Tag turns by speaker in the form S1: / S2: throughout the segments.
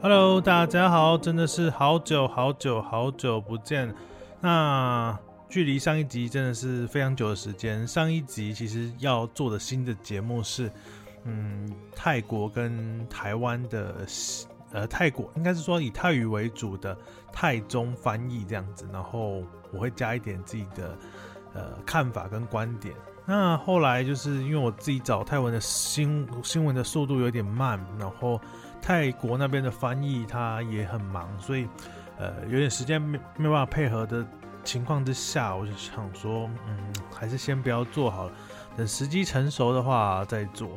S1: Hello，大家好，真的是好久好久好久不见。那距离上一集真的是非常久的时间。上一集其实要做的新的节目是，嗯，泰国跟台湾的，呃，泰国应该是说以泰语为主的泰中翻译这样子，然后我会加一点自己的呃看法跟观点。那后来就是因为我自己找泰文的新新闻的速度有点慢，然后。泰国那边的翻译他也很忙，所以呃有点时间没没办法配合的情况之下，我就想说，嗯，还是先不要做好了，等时机成熟的话再做。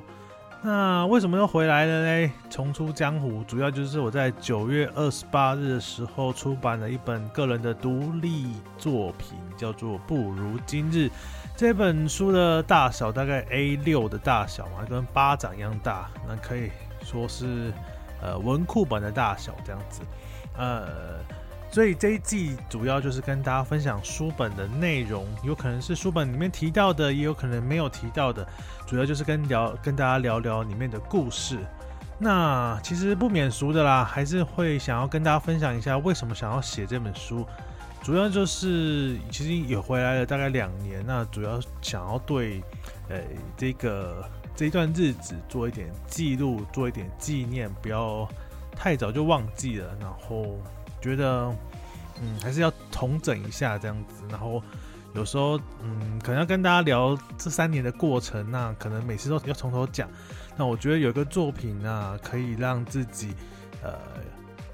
S1: 那为什么又回来了嘞？重出江湖，主要就是我在九月二十八日的时候出版了一本个人的独立作品，叫做《不如今日》。这本书的大小大概 A 六的大小嘛，跟巴掌一样大，那可以说是。呃，文库本的大小这样子，呃，所以这一季主要就是跟大家分享书本的内容，有可能是书本里面提到的，也有可能没有提到的，主要就是跟聊跟大家聊聊里面的故事。那其实不免俗的啦，还是会想要跟大家分享一下为什么想要写这本书，主要就是其实也回来了大概两年，那主要想要对呃这个。这一段日子做一点记录，做一点纪念，不要太早就忘记了。然后觉得，嗯，还是要重整一下这样子。然后有时候，嗯，可能要跟大家聊这三年的过程，那可能每次都要从头讲。那我觉得有一个作品啊，可以让自己，呃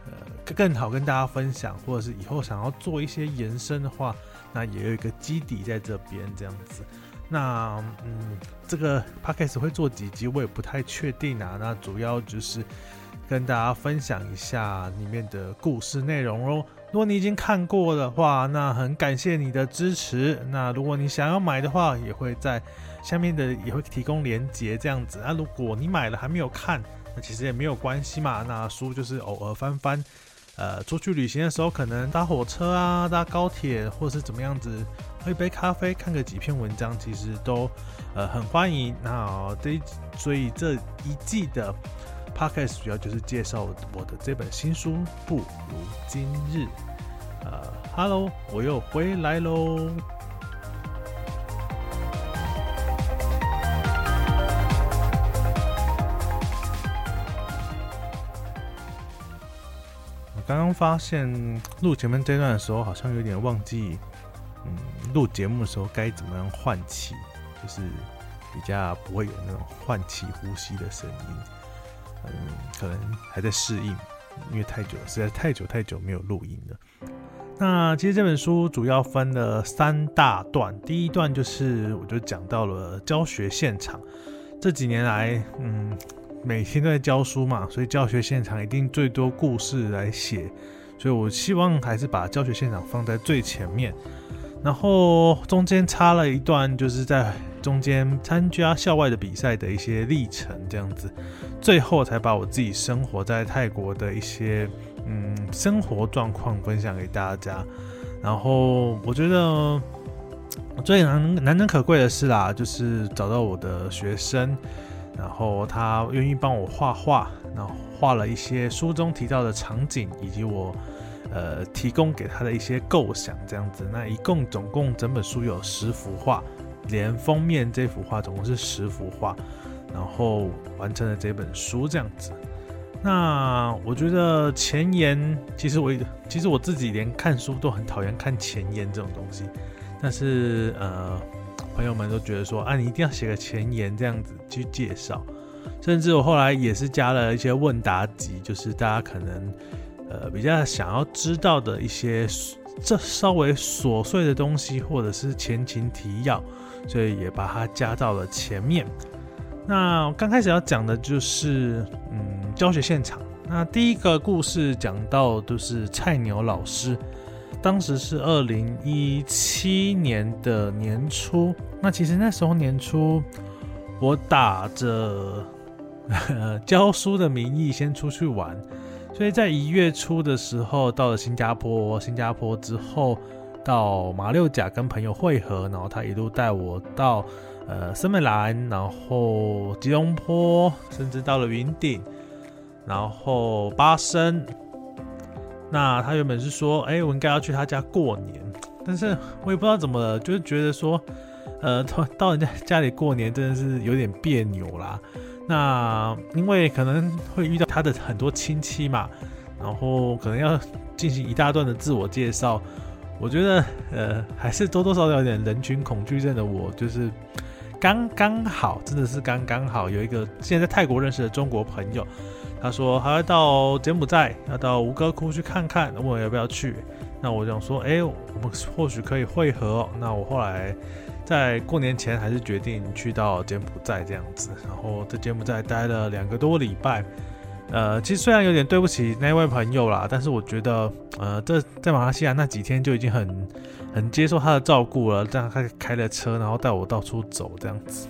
S1: 呃，更好跟大家分享，或者是以后想要做一些延伸的话，那也有一个基底在这边这样子。那嗯，这个 podcast 会做几集，我也不太确定啊。那主要就是跟大家分享一下里面的故事内容喽。如果你已经看过的话，那很感谢你的支持。那如果你想要买的话，也会在下面的也会提供链接这样子。那如果你买了还没有看，那其实也没有关系嘛。那书就是偶尔翻翻。呃，出去旅行的时候，可能搭火车啊，搭高铁，或是怎么样子，喝一杯咖啡，看个几篇文章，其实都呃很欢迎。那这所以这一季的 podcast 主要就是介绍我的这本新书《不如今日》。呃，Hello，我又回来喽。刚刚发现录前面这段的时候，好像有点忘记，录节目的时候该怎么样换气，就是比较不会有那种换气呼吸的声音。嗯，可能还在适应，因为太久，实在太久太久没有录音了。那其实这本书主要分了三大段，第一段就是我就讲到了教学现场，这几年来，嗯。每天都在教书嘛，所以教学现场一定最多故事来写，所以我希望还是把教学现场放在最前面，然后中间插了一段，就是在中间参加校外的比赛的一些历程这样子，最后才把我自己生活在泰国的一些嗯生活状况分享给大家，然后我觉得最难难能可贵的是啦，就是找到我的学生。然后他愿意帮我画画，然后画了一些书中提到的场景，以及我呃提供给他的一些构想，这样子。那一共总共整本书有十幅画，连封面这幅画总共是十幅画，然后完成了这本书这样子。那我觉得前言，其实我其实我自己连看书都很讨厌看前言这种东西，但是呃。朋友们都觉得说啊，你一定要写个前言这样子去介绍，甚至我后来也是加了一些问答集，就是大家可能呃比较想要知道的一些这稍微琐碎的东西，或者是前情提要，所以也把它加到了前面。那刚开始要讲的就是嗯教学现场，那第一个故事讲到都是菜鸟老师。当时是二零一七年的年初，那其实那时候年初，我打着 教书的名义先出去玩，所以在一月初的时候到了新加坡，新加坡之后到马六甲跟朋友会合，然后他一路带我到呃森美兰，然后吉隆坡，甚至到了云顶。然后巴生。那他原本是说，哎，我应该要去他家过年，但是我也不知道怎么了，就是觉得说，呃，到到人家家里过年真的是有点别扭啦。那因为可能会遇到他的很多亲戚嘛，然后可能要进行一大段的自我介绍。我觉得，呃，还是多多少少有点人群恐惧症的我，就是刚刚好，真的是刚刚好，有一个现在在泰国认识的中国朋友，他说还要到柬埔寨，要到吴哥窟去看看，问我要不要去。那我想说，哎，我们或许可以会合。那我后来在过年前还是决定去到柬埔寨这样子，然后在柬埔寨待了两个多礼拜。呃，其实虽然有点对不起那位朋友啦，但是我觉得，呃，这在马来西亚那几天就已经很很接受他的照顾了。这样他开了车，然后带我到处走这样子。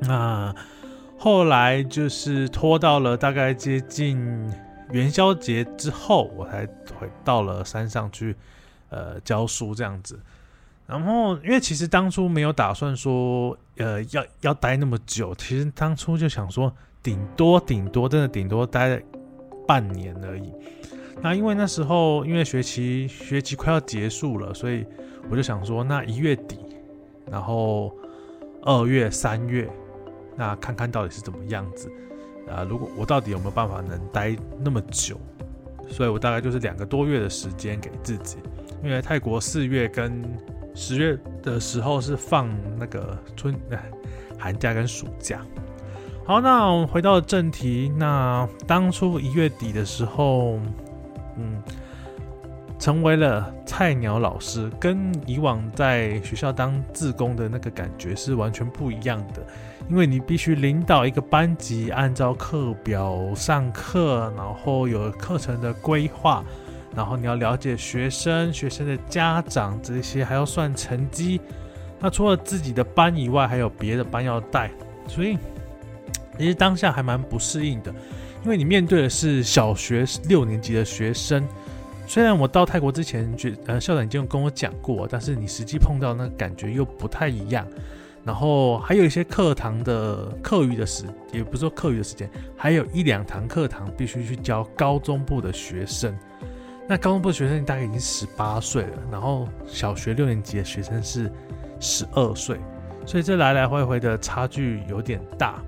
S1: 那后来就是拖到了大概接近元宵节之后，我才回到了山上去，呃，教书这样子。然后因为其实当初没有打算说，呃，要要待那么久。其实当初就想说。顶多顶多真的顶多待半年而已。那因为那时候因为学期学期快要结束了，所以我就想说，那一月底，然后二月三月，那看看到底是怎么样子啊？如果我到底有没有办法能待那么久？所以我大概就是两个多月的时间给自己。因为泰国四月跟十月的时候是放那个春寒假跟暑假。好，那我们回到正题。那当初一月底的时候，嗯，成为了菜鸟老师，跟以往在学校当自工的那个感觉是完全不一样的。因为你必须领导一个班级，按照课表上课，然后有课程的规划，然后你要了解学生、学生的家长这些，还要算成绩。那除了自己的班以外，还有别的班要带，所以。其实当下还蛮不适应的，因为你面对的是小学六年级的学生。虽然我到泰国之前，觉呃校长已经跟我讲过，但是你实际碰到那感觉又不太一样。然后还有一些课堂的课余的时，也不是说课余的时间，还有一两堂课堂必须去教高中部的学生。那高中部的学生大概已经十八岁了，然后小学六年级的学生是十二岁，所以这来来回回的差距有点大。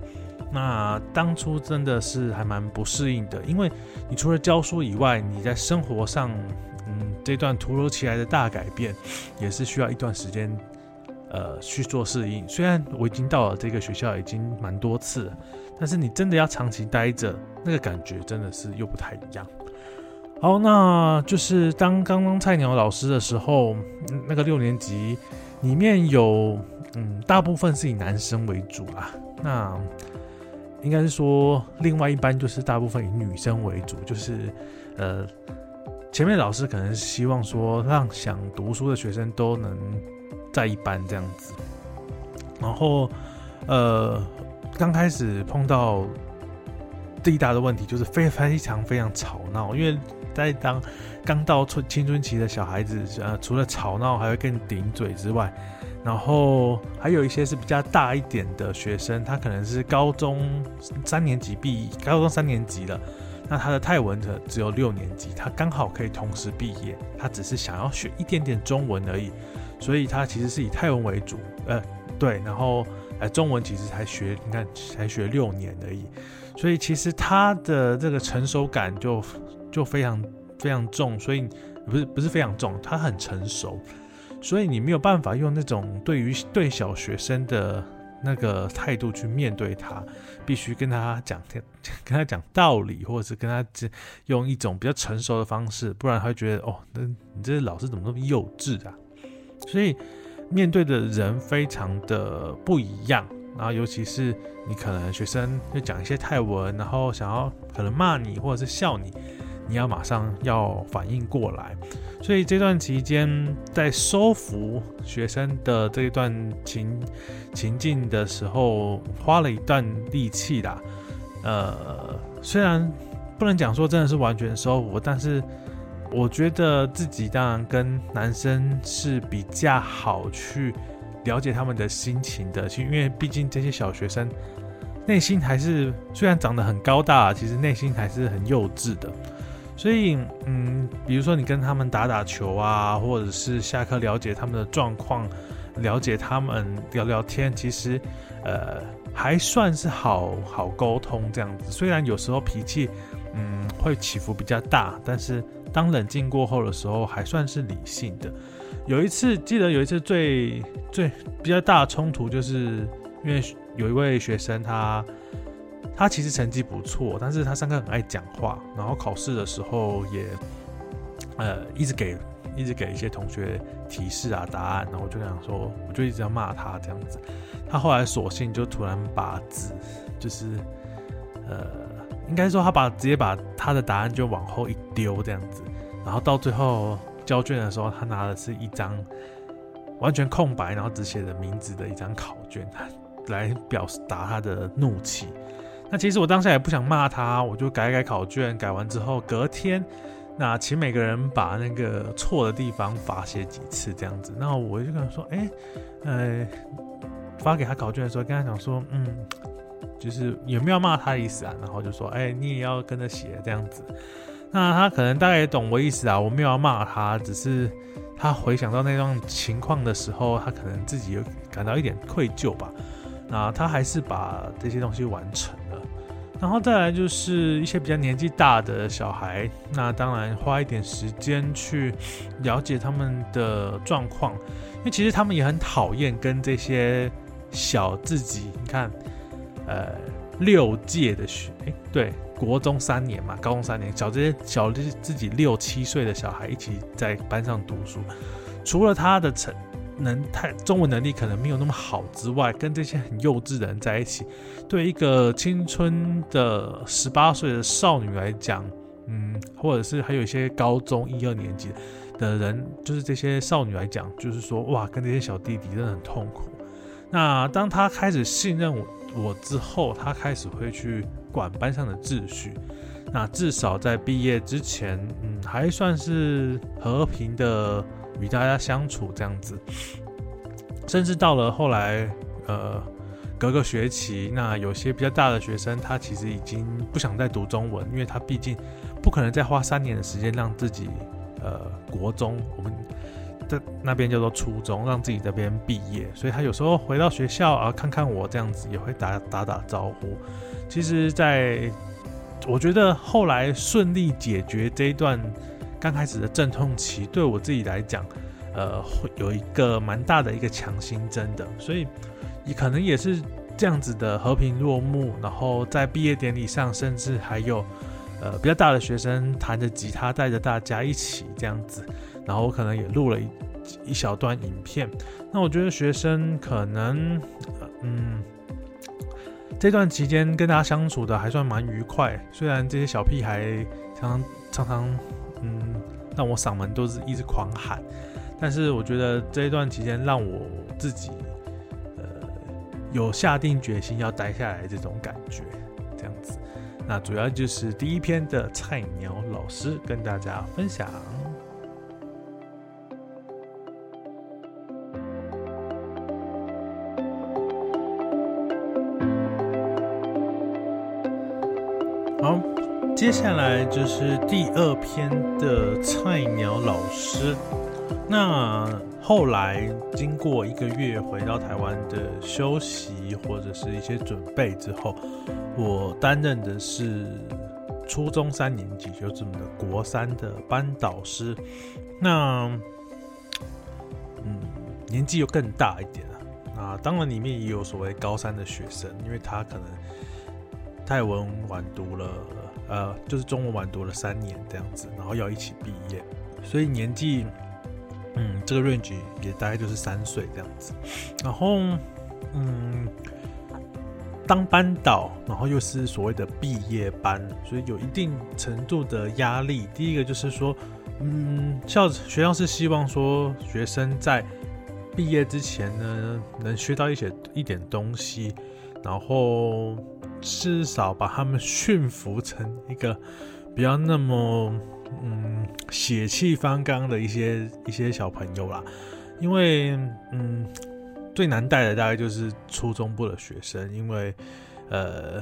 S1: 那当初真的是还蛮不适应的，因为你除了教书以外，你在生活上，嗯，这段突如其来的大改变，也是需要一段时间，呃，去做适应。虽然我已经到了这个学校已经蛮多次，但是你真的要长期待着，那个感觉真的是又不太一样。好，那就是当刚刚菜鸟老师的时候，那个六年级里面有，嗯，大部分是以男生为主啦。那应该是说，另外一班就是大部分以女生为主，就是呃，前面老师可能希望说，让想读书的学生都能在一班这样子。然后，呃，刚开始碰到最大的问题就是非非常非常吵闹，因为在当刚到春青春期的小孩子，呃，除了吵闹还会更顶嘴之外。然后还有一些是比较大一点的学生，他可能是高中三年级毕，高中三年级了，那他的泰文的只有六年级，他刚好可以同时毕业，他只是想要学一点点中文而已，所以他其实是以泰文为主，呃，对，然后呃中文其实才学，你看才学六年而已，所以其实他的这个成熟感就就非常非常重，所以不是不是非常重，他很成熟。所以你没有办法用那种对于对小学生的那个态度去面对他，必须跟他讲 跟他讲道理，或者是跟他用一种比较成熟的方式，不然他会觉得哦，那你这老师怎么那么幼稚啊？所以面对的人非常的不一样，然后尤其是你可能学生会讲一些泰文，然后想要可能骂你或者是笑你。你要马上要反应过来，所以这段期间在收服学生的这一段情情境的时候，花了一段力气啦。呃，虽然不能讲说真的是完全收服，但是我觉得自己当然跟男生是比较好去了解他们的心情的，因为毕竟这些小学生内心还是虽然长得很高大，其实内心还是很幼稚的。所以，嗯，比如说你跟他们打打球啊，或者是下课了解他们的状况，了解他们聊聊天，其实，呃，还算是好好沟通这样子。虽然有时候脾气，嗯，会起伏比较大，但是当冷静过后的时候，还算是理性的。有一次，记得有一次最最比较大的冲突，就是因为有一位学生他。他其实成绩不错，但是他上课很爱讲话，然后考试的时候也，呃，一直给一直给一些同学提示啊答案，然后我就想说，我就一直要骂他这样子。他后来索性就突然把纸，就是呃，应该说他把直接把他的答案就往后一丢这样子，然后到最后交卷的时候，他拿的是一张完全空白，然后只写着名字的一张考卷，来表达他的怒气。那其实我当下也不想骂他，我就改改考卷，改完之后隔天，那请每个人把那个错的地方罚写几次这样子。那我就跟他说，哎，呃，发给他考卷的时候，跟他讲说，嗯，就是有没有骂他的意思啊？然后就说，哎，你也要跟着写这样子。那他可能大概也懂我意思啊，我没有要骂他，只是他回想到那段情况的时候，他可能自己有感到一点愧疚吧。那他还是把这些东西完成，然后再来就是一些比较年纪大的小孩，那当然花一点时间去了解他们的状况，因为其实他们也很讨厌跟这些小自己，你看，呃，六届的学，对，国中三年嘛，高中三年，小这些小自己六七岁的小孩一起在班上读书，除了他的成。能太中文能力可能没有那么好之外，跟这些很幼稚的人在一起，对一个青春的十八岁的少女来讲，嗯，或者是还有一些高中一二年级的人，就是这些少女来讲，就是说哇，跟这些小弟弟真的很痛苦。那当他开始信任我我之后，他开始会去管班上的秩序。那至少在毕业之前，嗯，还算是和平的。与大家相处这样子，甚至到了后来，呃，隔个学期，那有些比较大的学生，他其实已经不想再读中文，因为他毕竟不可能再花三年的时间让自己，呃，国中我们在那边叫做初中，让自己这边毕业，所以他有时候回到学校啊，看看我这样子，也会打打打招呼。其实，在我觉得后来顺利解决这一段。刚开始的阵痛期对我自己来讲，呃，会有一个蛮大的一个强心针的，所以也可能也是这样子的和平落幕。然后在毕业典礼上，甚至还有呃比较大的学生弹着吉他，带着大家一起这样子。然后我可能也录了一一小段影片。那我觉得学生可能，嗯，这段期间跟大家相处的还算蛮愉快。虽然这些小屁孩常常常。嗯，让我嗓门都是一直狂喊，但是我觉得这一段期间让我自己，呃，有下定决心要待下来这种感觉，这样子。那主要就是第一篇的菜鸟老师跟大家分享。接下来就是第二篇的菜鸟老师。那后来经过一个月回到台湾的休息或者是一些准备之后，我担任的是初中三年级，就这么的国三的班导师。那嗯，年纪又更大一点了。那当然里面也有所谓高三的学生，因为他可能泰文晚读了。呃，就是中文晚读了三年这样子，然后要一起毕业，所以年纪，嗯，这个 range 也大概就是三岁这样子。然后，嗯，当班导，然后又是所谓的毕业班，所以有一定程度的压力。第一个就是说，嗯，校学校是希望说学生在毕业之前呢，能学到一些一点东西，然后。至少把他们驯服成一个比较那么嗯血气方刚的一些一些小朋友啦，因为嗯最难带的大概就是初中部的学生，因为呃，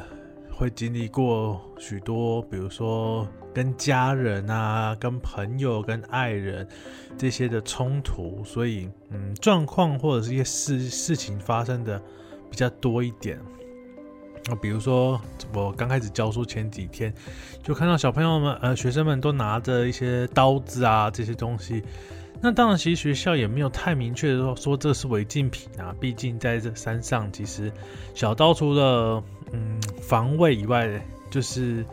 S1: 会经历过许多，比如说跟家人啊、跟朋友、跟爱人这些的冲突，所以嗯，状况或者是一些事事情发生的比较多一点。那比如说我刚开始教书前几天，就看到小朋友们呃学生们都拿着一些刀子啊这些东西。那当然，其实学校也没有太明确的说说这是违禁品啊。毕竟在这山上，其实小刀除了嗯防卫以外，就是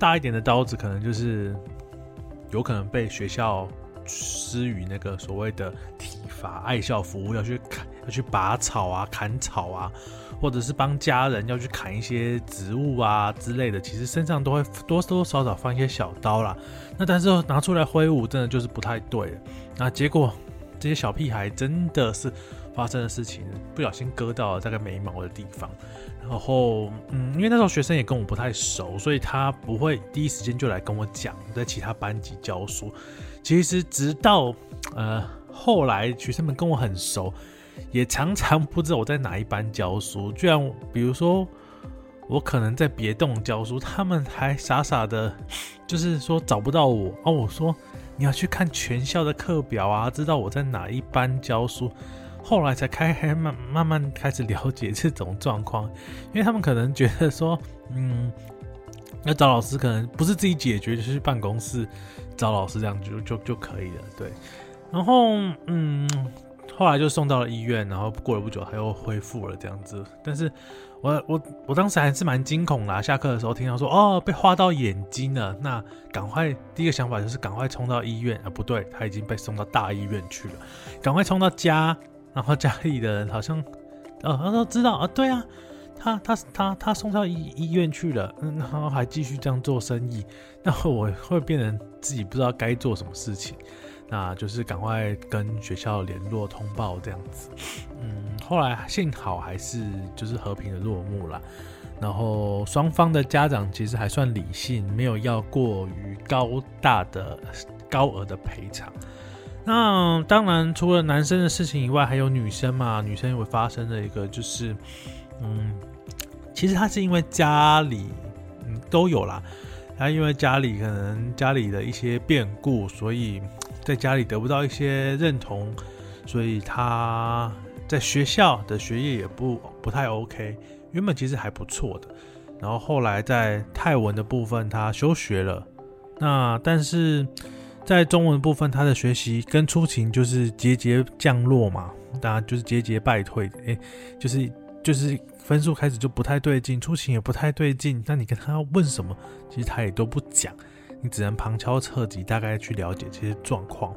S1: 大一点的刀子，可能就是有可能被学校施予那个所谓的体罚、爱校服务，要去砍、要去拔草啊、砍草啊。或者是帮家人要去砍一些植物啊之类的，其实身上都会多多少少放一些小刀啦。那但是拿出来挥舞，真的就是不太对。那结果这些小屁孩真的是发生的事情，不小心割到了大概眉毛的地方。然后，嗯，因为那时候学生也跟我不太熟，所以他不会第一时间就来跟我讲，在其他班级教书。其实直到呃后来学生们跟我很熟。也常常不知道我在哪一班教书，居然比如说我可能在别栋教书，他们还傻傻的，就是说找不到我哦。我说你要去看全校的课表啊，知道我在哪一班教书。后来才开开慢慢慢开始了解这种状况，因为他们可能觉得说，嗯，要找老师可能不是自己解决，就是去办公室找老师这样就就就可以了。对，然后嗯。后来就送到了医院，然后过了不久他又恢复了这样子。但是，我我我当时还是蛮惊恐啦。下课的时候听到说哦被划到眼睛了，那赶快第一个想法就是赶快冲到医院啊！不对，他已经被送到大医院去了。赶快冲到家，然后家里的人好像呃他说知道啊，对啊，他他他他送到医医院去了，嗯，然后还继续这样做生意，那我会变成自己不知道该做什么事情。那就是赶快跟学校联络通报这样子，嗯，后来幸好还是就是和平的落幕了，然后双方的家长其实还算理性，没有要过于高大的高额的赔偿。那当然除了男生的事情以外，还有女生嘛，女生会发生的一个就是，嗯，其实他是因为家里嗯都有啦，他因为家里可能家里的一些变故，所以。在家里得不到一些认同，所以他在学校的学业也不不太 OK。原本其实还不错的，然后后来在泰文的部分他休学了。那但是在中文部分，他的学习跟出勤就是节节降落嘛，当然就是节节败退。诶，就是就是分数开始就不太对劲，出勤也不太对劲。那你跟他要问什么，其实他也都不讲。你只能旁敲侧击，大概去了解这些状况。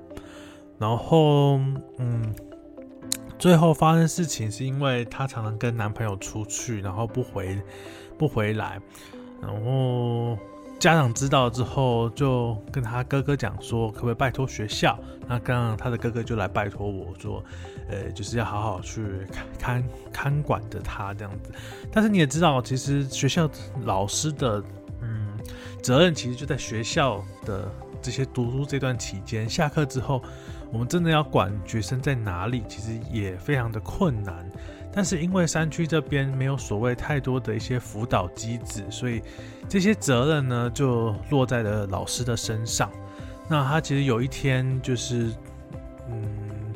S1: 然后，嗯，最后发生事情是因为她常常跟男朋友出去，然后不回不回来。然后家长知道之后，就跟他哥哥讲说，可不可以拜托学校？那刚刚他的哥哥就来拜托我说，呃，就是要好好去看看管着他这样子。但是你也知道，其实学校老师的嗯。责任其实就在学校的这些读书这段期间，下课之后，我们真的要管学生在哪里，其实也非常的困难。但是因为山区这边没有所谓太多的一些辅导机制，所以这些责任呢就落在了老师的身上。那他其实有一天就是，嗯，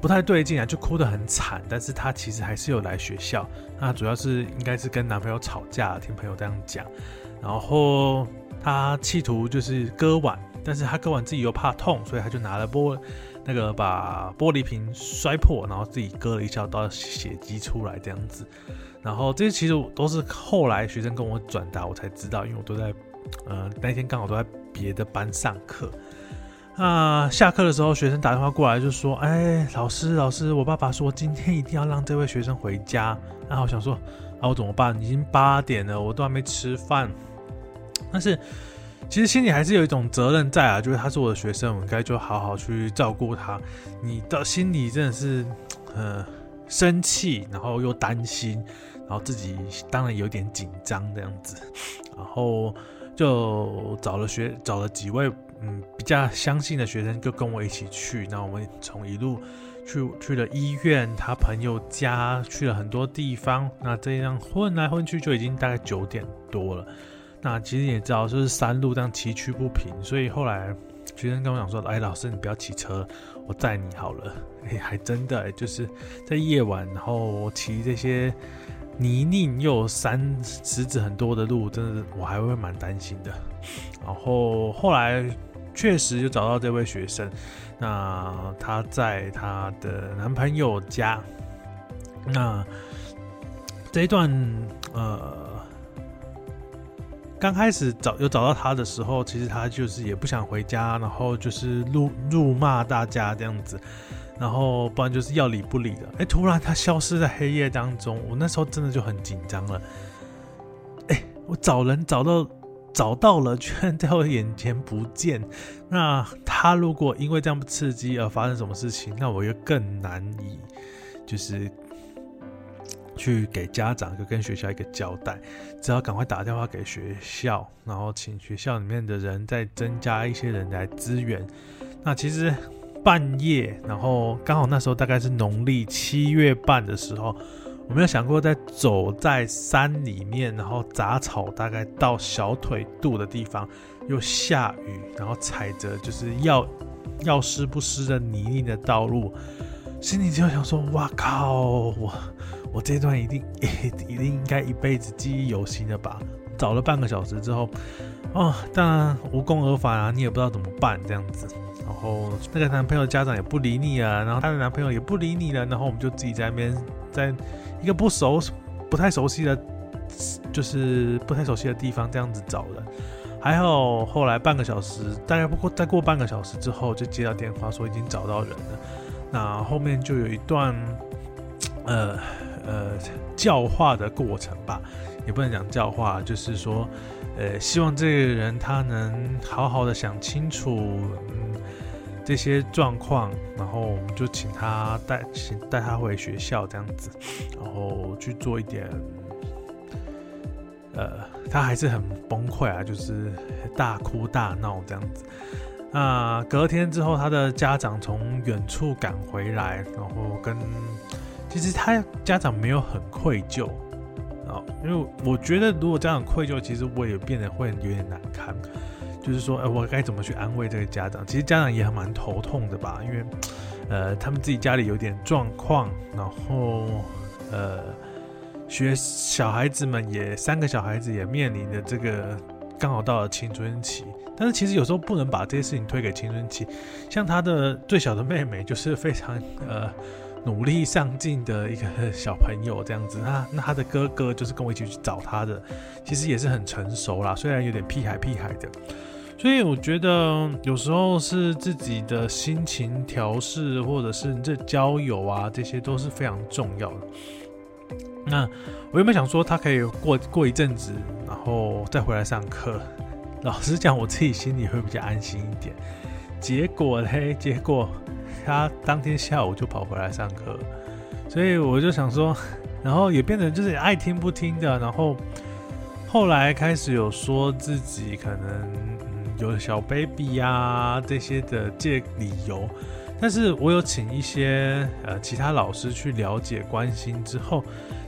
S1: 不太对劲啊，就哭得很惨。但是他其实还是有来学校。那主要是应该是跟男朋友吵架，听朋友这样讲。然后他企图就是割腕，但是他割腕自己又怕痛，所以他就拿了玻那个把玻璃瓶摔破，然后自己割了一小刀，血迹出来这样子。然后这些其实都是后来学生跟我转达，我才知道，因为我都在呃那天刚好都在别的班上课。啊，下课的时候学生打电话过来就说：“哎，老师老师，我爸爸说今天一定要让这位学生回家。”然后我想说：“啊，我怎么办？已经八点了，我都还没吃饭。”但是，其实心里还是有一种责任在啊，就是他是我的学生，我应该就好好去照顾他。你的心里真的是，呃，生气，然后又担心，然后自己当然有点紧张这样子，然后就找了学，找了几位嗯比较相信的学生，就跟我一起去。那我们从一路去去了医院，他朋友家，去了很多地方。那这样混来混去，就已经大概九点多了。那其实也知道，就是山路这样崎岖不平，所以后来学生跟我讲说：“哎，老师，你不要骑车，我载你好了。”哎，还真的，就是在夜晚，然后骑这些泥泞又山石子很多的路，真的我还会蛮担心的。然后后来确实就找到这位学生。那她在她的男朋友家，那这一段呃，刚开始找有找到他的时候，其实他就是也不想回家，然后就是怒怒骂大家这样子，然后不然就是要理不理的。哎，突然他消失在黑夜当中，我那时候真的就很紧张了。哎，我找人找到。找到了，居然在我眼前不见。那他如果因为这样刺激而发生什么事情，那我又更难以就是去给家长就跟学校一个交代。只要赶快打电话给学校，然后请学校里面的人再增加一些人来支援。那其实半夜，然后刚好那时候大概是农历七月半的时候。我没有想过，在走在山里面，然后杂草大概到小腿肚的地方，又下雨，然后踩着就是要要湿不湿的泥泞的道路，心里就想说：哇靠！我我这段一定 一定应该一辈子记忆犹新的吧？找了半个小时之后，哦，当然无功而返啊，你也不知道怎么办这样子。然后那个男朋友家长也不理你啊，然后他的男朋友也不理你了，然后我们就自己在那边在。一个不熟、不太熟悉的，就是不太熟悉的地方，这样子找人。还好后来半个小时，大概不过再过半个小时之后，就接到电话说已经找到人了。那后面就有一段，呃呃教化的过程吧，也不能讲教化，就是说，呃，希望这个人他能好好的想清楚。这些状况，然后我们就请他带请带他回学校这样子，然后去做一点，呃，他还是很崩溃啊，就是大哭大闹这样子。那隔天之后，他的家长从远处赶回来，然后跟其实他家长没有很愧疚啊，因为我觉得如果家长愧疚，其实我也变得会有点难堪。就是说，呃，我该怎么去安慰这个家长？其实家长也很蛮头痛的吧，因为，呃，他们自己家里有点状况，然后，呃，学小孩子们也三个小孩子也面临的这个刚好到了青春期，但是其实有时候不能把这些事情推给青春期。像他的最小的妹妹，就是非常呃努力上进的一个小朋友这样子。那那他的哥哥就是跟我一起去找他的，其实也是很成熟啦，虽然有点屁孩屁孩的。所以我觉得有时候是自己的心情调试，或者是这交友啊，这些都是非常重要的。那我原本想说他可以过过一阵子，然后再回来上课？老实讲，我自己心里会比较安心一点。结果嘞，结果他当天下午就跑回来上课，所以我就想说，然后也变成就是爱听不听的，然后后来开始有说自己可能嗯。有小 baby 呀这些的借理由，但是我有请一些呃其他老师去了解关心之后，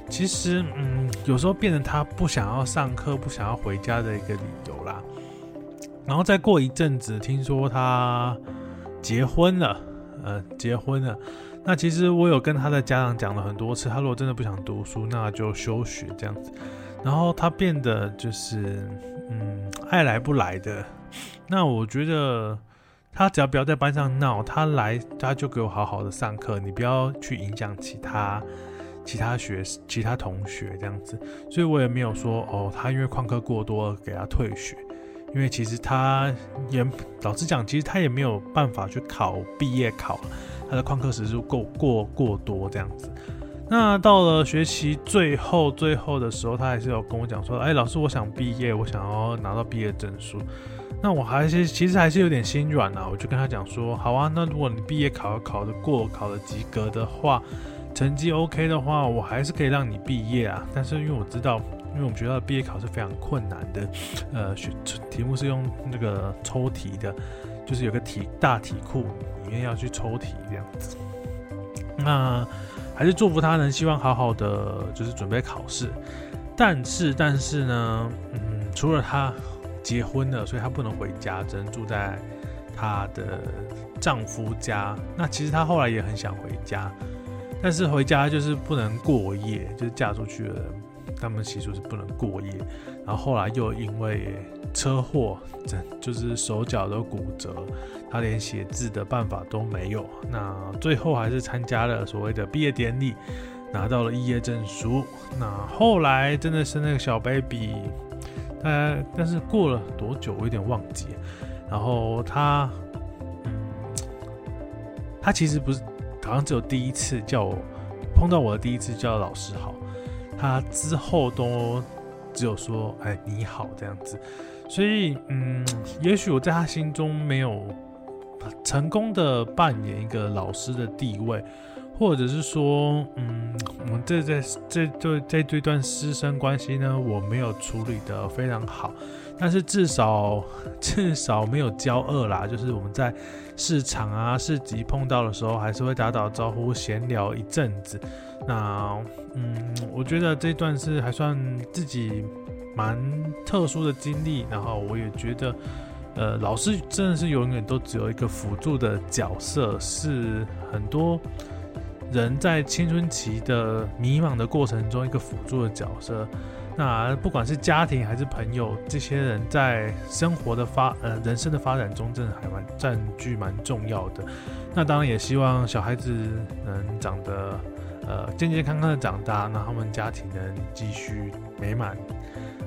S1: 其实嗯有时候变成他不想要上课不想要回家的一个理由啦。然后再过一阵子，听说他结婚了，呃结婚了，那其实我有跟他的家长讲了很多次，他如果真的不想读书，那就休学这样子。然后他变得就是嗯爱来不来的。那我觉得他只要不要在班上闹，他来他就给我好好的上课，你不要去影响其他其他学其他同学这样子，所以我也没有说哦，他因为旷课过多给他退学，因为其实他也老实讲，其实他也没有办法去考毕业考，他的旷课时数够过过多这样子。那到了学期最后最后的时候，他还是有跟我讲说，哎，老师，我想毕业，我想要拿到毕业证书。那我还是其实还是有点心软啊，我就跟他讲说，好啊，那如果你毕业考考得过，考得及格的话，成绩 OK 的话，我还是可以让你毕业啊。但是因为我知道，因为我们学校的毕业考是非常困难的，呃，学题目是用那个抽题的，就是有个题大题库里面要去抽题这样子。那还是祝福他能希望好好的就是准备考试。但是但是呢，嗯，除了他结婚了，所以他不能回家，只能住在她的丈夫家。那其实她后来也很想回家，但是回家就是不能过夜，就是嫁出去了。他们习俗是不能过夜，然后后来又因为车祸，就是手脚都骨折，他连写字的办法都没有。那最后还是参加了所谓的毕业典礼，拿到了毕业证书。那后来真的是那个小 baby，呃，但是过了多久我有点忘记。然后他，他其实不是，好像只有第一次叫我碰到我的第一次叫老师好。他之后都只有说“哎，你好”这样子，所以嗯，也许我在他心中没有成功的扮演一个老师的地位，或者是说，嗯，我们这在这这在这段师生关系呢，我没有处理的非常好。但是至少至少没有交恶啦，就是我们在市场啊市集碰到的时候，还是会打打招呼闲聊一阵子。那嗯，我觉得这段是还算自己蛮特殊的经历。然后我也觉得，呃，老师真的是永远都只有一个辅助的角色，是很多人在青春期的迷茫的过程中一个辅助的角色。那不管是家庭还是朋友，这些人在生活的发呃人生的发展中，真的还蛮占据蛮重要的。那当然也希望小孩子能长得呃健健康康的长大，那他们家庭能继续美满。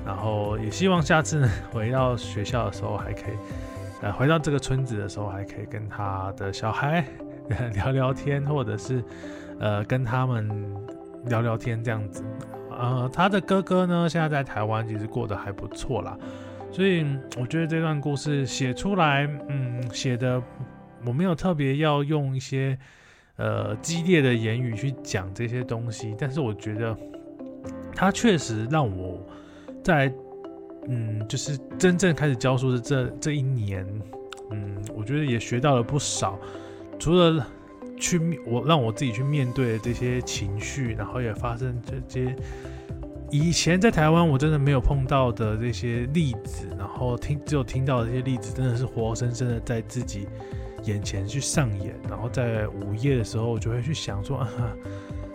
S1: 然后也希望下次回到学校的时候，还可以呃回到这个村子的时候，还可以跟他的小孩 聊聊天，或者是呃跟他们聊聊天这样子。呃，他的哥哥呢，现在在台湾，其实过得还不错啦。所以我觉得这段故事写出来，嗯，写的我没有特别要用一些呃激烈的言语去讲这些东西，但是我觉得他确实让我在嗯，就是真正开始教书的这这一年，嗯，我觉得也学到了不少，除了。去我让我自己去面对这些情绪，然后也发生这些以前在台湾我真的没有碰到的这些例子，然后听只有听到的这些例子，真的是活生生的在自己眼前去上演。然后在午夜的时候，我就会去想说啊，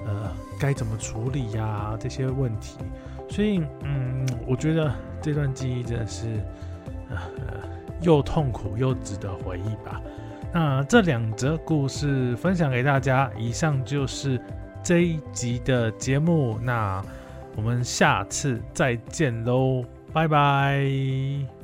S1: 呃，该怎么处理呀这些问题。所以，嗯，我觉得这段记忆真的是呃又痛苦又值得回忆吧。那这两则故事分享给大家，以上就是这一集的节目。那我们下次再见喽，拜拜。